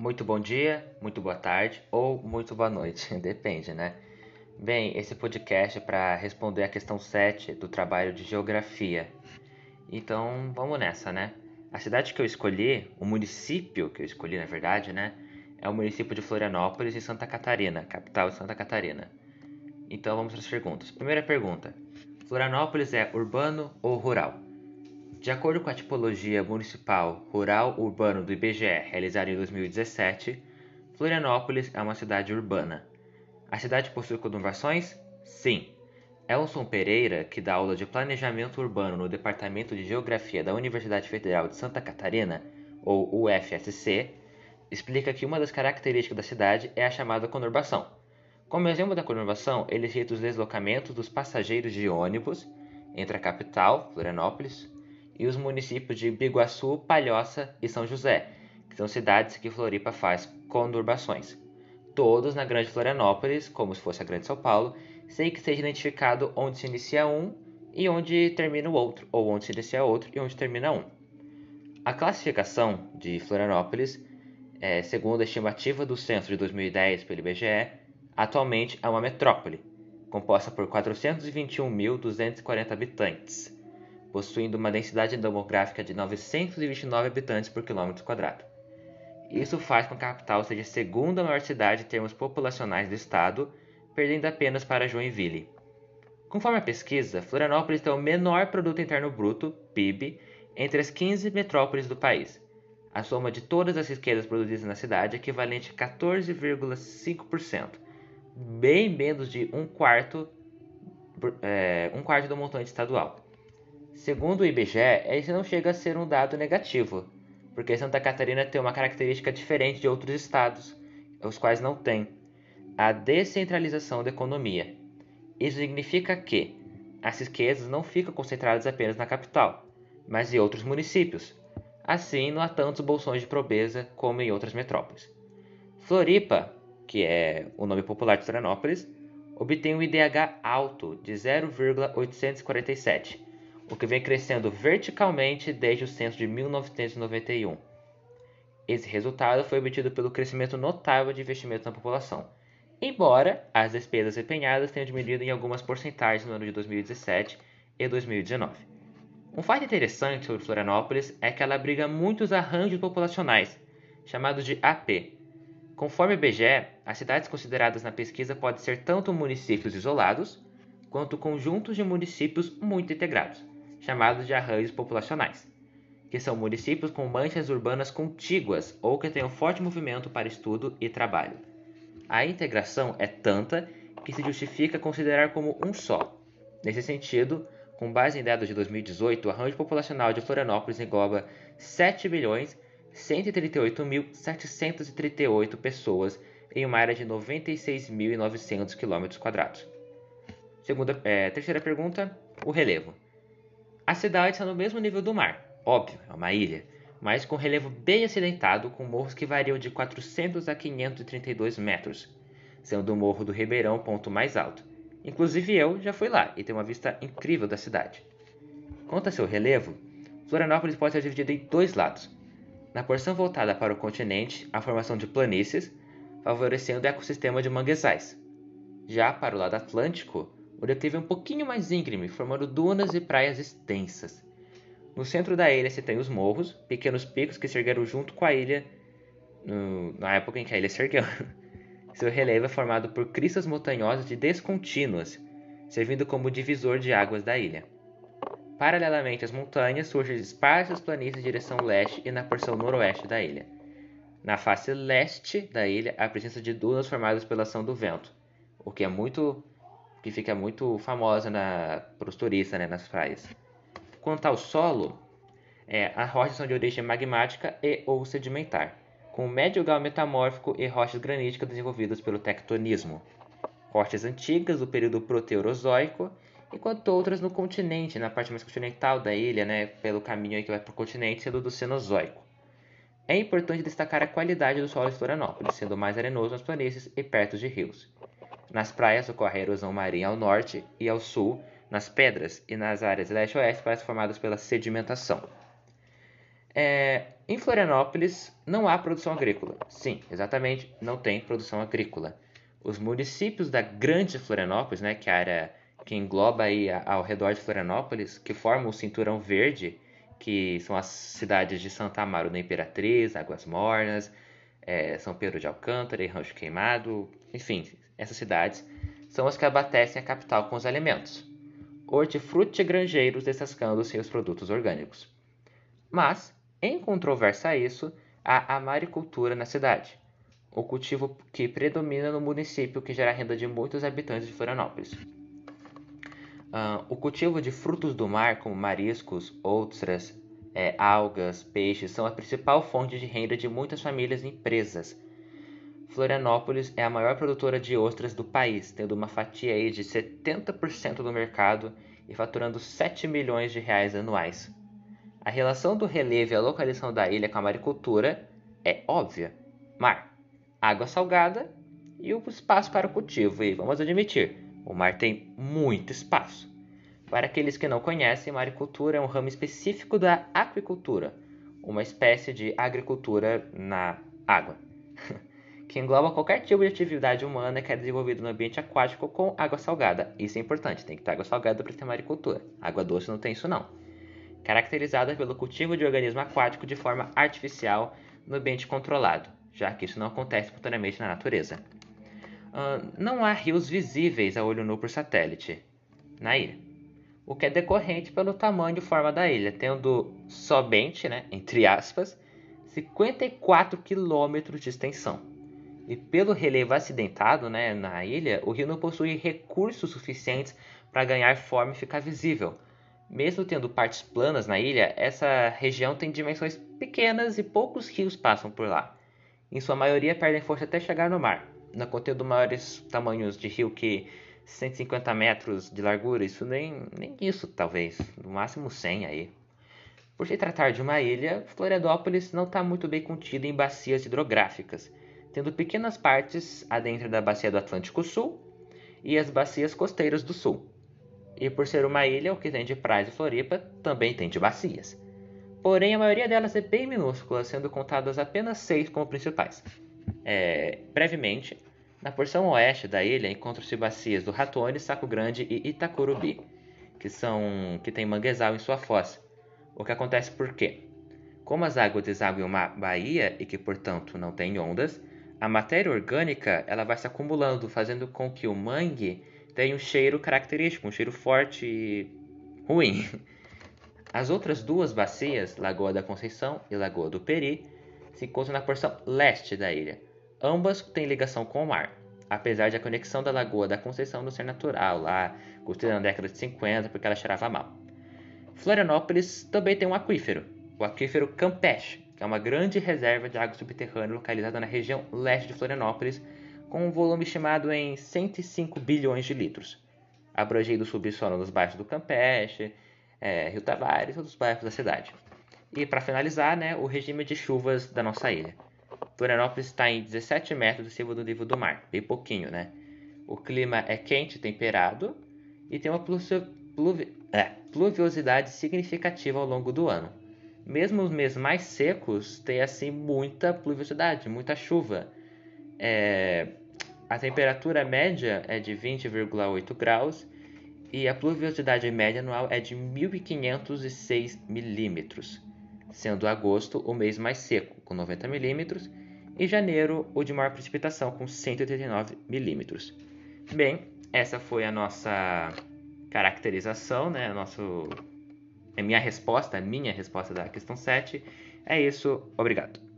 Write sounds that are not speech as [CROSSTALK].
Muito bom dia, muito boa tarde ou muito boa noite, [LAUGHS] depende, né? Bem, esse podcast é para responder a questão 7 do trabalho de geografia. Então, vamos nessa, né? A cidade que eu escolhi, o município que eu escolhi, na verdade, né? É o município de Florianópolis e Santa Catarina, capital de Santa Catarina. Então, vamos para as perguntas. Primeira pergunta: Florianópolis é urbano ou rural? De acordo com a tipologia municipal rural-urbano do IBGE, realizada em 2017, Florianópolis é uma cidade urbana. A cidade possui conurbações? Sim. Elson Pereira, que dá aula de planejamento urbano no Departamento de Geografia da Universidade Federal de Santa Catarina, ou UFSC, explica que uma das características da cidade é a chamada conurbação. Como exemplo da conurbação, ele cita os deslocamentos dos passageiros de ônibus entre a capital, Florianópolis, e os municípios de Biguaçu, Palhoça e São José, que são cidades que Floripa faz conurbações todos na Grande Florianópolis, como se fosse a Grande São Paulo, sem que seja identificado onde se inicia um e onde termina o outro, ou onde se inicia outro e onde termina um. A classificação de Florianópolis, é, segundo a estimativa do censo de 2010 pelo IBGE, atualmente é uma metrópole, composta por 421.240 habitantes, possuindo uma densidade demográfica de 929 habitantes por quilômetro quadrado. Isso faz com que a capital seja a segunda maior cidade em termos populacionais do estado, perdendo apenas para Joinville. Conforme a pesquisa, Florianópolis tem o menor produto interno bruto, PIB, entre as 15 metrópoles do país. A soma de todas as riquezas produzidas na cidade é equivalente a 14,5%, bem menos de um quarto, é, um quarto do montante estadual. Segundo o IBGE, esse não chega a ser um dado negativo, porque Santa Catarina tem uma característica diferente de outros estados, os quais não têm a descentralização da economia. Isso significa que as riquezas não ficam concentradas apenas na capital, mas em outros municípios. Assim, não há tantos bolsões de pobreza como em outras metrópoles. Floripa, que é o nome popular de Florianópolis, obtém um IDH alto de 0,847 o que vem crescendo verticalmente desde o censo de 1991. Esse resultado foi obtido pelo crescimento notável de investimentos na população, embora as despesas empenhadas tenham diminuído em algumas porcentagens no ano de 2017 e 2019. Um fato interessante sobre Florianópolis é que ela abriga muitos arranjos populacionais, chamados de AP. Conforme o IBGE, as cidades consideradas na pesquisa podem ser tanto municípios isolados, quanto conjuntos de municípios muito integrados chamados de arranjos populacionais, que são municípios com manchas urbanas contíguas ou que um forte movimento para estudo e trabalho. A integração é tanta que se justifica considerar como um só. Nesse sentido, com base em dados de 2018, o arranjo populacional de Florianópolis engloba 7.138.738 pessoas em uma área de 96.900 km. Segunda, é, terceira pergunta, o relevo. A cidade está no mesmo nível do mar, óbvio, é uma ilha, mas com relevo bem acidentado, com morros que variam de 400 a 532 metros, sendo o Morro do Ribeirão o ponto mais alto. Inclusive eu já fui lá e tenho uma vista incrível da cidade. Quanto a seu relevo, Florianópolis pode ser dividida em dois lados. Na porção voltada para o continente, a formação de planícies, favorecendo o ecossistema de manguezais. Já para o lado atlântico, o declive é um pouquinho mais íngreme, formando dunas e praias extensas. No centro da ilha se tem os morros, pequenos picos que se ergueram junto com a ilha no, na época em que a ilha se ergueu. [LAUGHS] Seu relevo é formado por cristas montanhosas e descontínuas, servindo como divisor de águas da ilha. Paralelamente às montanhas surgem esparsas planícies em direção leste e na porção noroeste da ilha. Na face leste da ilha, há a presença de dunas formadas pela ação do vento, o que é muito que fica muito famosa para os turistas né, nas praias. Quanto ao solo, é, as rochas são de origem magmática e ou sedimentar, com médio grau metamórfico e rochas graníticas desenvolvidas pelo tectonismo. Rochas antigas do período proterozoico, enquanto outras no continente, na parte mais continental da ilha, né, pelo caminho que vai para o continente, sendo do Cenozoico. É importante destacar a qualidade do solo de Florianópolis, sendo mais arenoso nas planícies e perto de rios. Nas praias ocorre a erosão marinha ao norte e ao sul, nas pedras e nas áreas leste-oeste, formadas pela sedimentação. É, em Florianópolis não há produção agrícola. Sim, exatamente, não tem produção agrícola. Os municípios da Grande Florianópolis, né, que é a área que engloba aí ao redor de Florianópolis, que formam o cinturão verde, que são as cidades de Santa Amaro da Imperatriz, Águas Mornas, é, São Pedro de Alcântara e Rancho Queimado, enfim, essas cidades são as que abastecem a capital com os alimentos. Hortifruti grangeiros descascando seus produtos orgânicos. Mas em controvérsia a isso, há a maricultura na cidade, o cultivo que predomina no município que gera renda de muitos habitantes de Florianópolis. Uh, o cultivo de frutos do mar, como mariscos, ostras, é, algas, peixes, são a principal fonte de renda de muitas famílias e empresas. Florianópolis é a maior produtora de ostras do país, tendo uma fatia aí de 70% do mercado e faturando 7 milhões de reais anuais. A relação do relevo e a localização da ilha com a maricultura é óbvia. Mar, água salgada e o espaço para o cultivo. E vamos admitir, o mar tem muito espaço. Para aqueles que não conhecem, maricultura é um ramo específico da aquicultura, uma espécie de agricultura na água, [LAUGHS] que engloba qualquer tipo de atividade humana que é desenvolvida no ambiente aquático com água salgada. Isso é importante, tem que ter água salgada para ter maricultura. Água doce não tem isso não caracterizada pelo cultivo de organismo aquático de forma artificial no ambiente controlado, já que isso não acontece espontaneamente na natureza. Uh, não há rios visíveis a olho nu por satélite na ilha, o que é decorrente pelo tamanho e forma da ilha, tendo somente, né, entre aspas, 54 quilômetros de extensão. E pelo relevo acidentado né, na ilha, o rio não possui recursos suficientes para ganhar forma e ficar visível, mesmo tendo partes planas na ilha, essa região tem dimensões pequenas e poucos rios passam por lá. Em sua maioria perdem força até chegar no mar, não contendo maiores tamanhos de rio que 150 metros de largura, isso nem, nem isso talvez, no máximo 100 aí. Por se tratar de uma ilha, Florianópolis não está muito bem contida em bacias hidrográficas, tendo pequenas partes adentro da bacia do Atlântico Sul e as bacias costeiras do Sul. E por ser uma ilha, o que tem de praias e Floripa também tem de bacias. Porém, a maioria delas é bem minúscula, sendo contadas apenas seis como principais. É, brevemente, na porção oeste da ilha encontram-se bacias do Ratone, Saco Grande e Itacurubi, que são que tem manguezal em sua foz. O que acontece por quê? Como as águas desaguam em uma baía e que, portanto, não tem ondas, a matéria orgânica ela vai se acumulando, fazendo com que o mangue tem um cheiro característico, um cheiro forte e ruim. [LAUGHS] As outras duas bacias, Lagoa da Conceição e Lagoa do Peri, se encontram na porção leste da ilha. Ambas têm ligação com o mar, apesar de a conexão da Lagoa da Conceição não ser natural, lá construída na década de 50 porque ela cheirava mal. Florianópolis também tem um aquífero, o aquífero Campeche, que é uma grande reserva de água subterrânea localizada na região leste de Florianópolis, com um volume estimado em 105 bilhões de litros, abrangendo o subsolo nos bairros do Campeche, é, Rio Tavares e outros bairros da cidade. E para finalizar, né, o regime de chuvas da nossa ilha. Florianópolis está em 17 metros acima do nível do mar, bem pouquinho, né? O clima é quente temperado e tem uma pluvi é, pluviosidade significativa ao longo do ano. Mesmo os meses mais secos têm assim muita pluviosidade, muita chuva. É, a temperatura média é de 20,8 graus e a pluviosidade média anual é de 1.506 milímetros, sendo agosto o mês mais seco, com 90 milímetros, e janeiro o de maior precipitação, com 189 milímetros. Bem, essa foi a nossa caracterização, né? Nosso, a minha resposta, a minha resposta da questão 7. É isso, obrigado.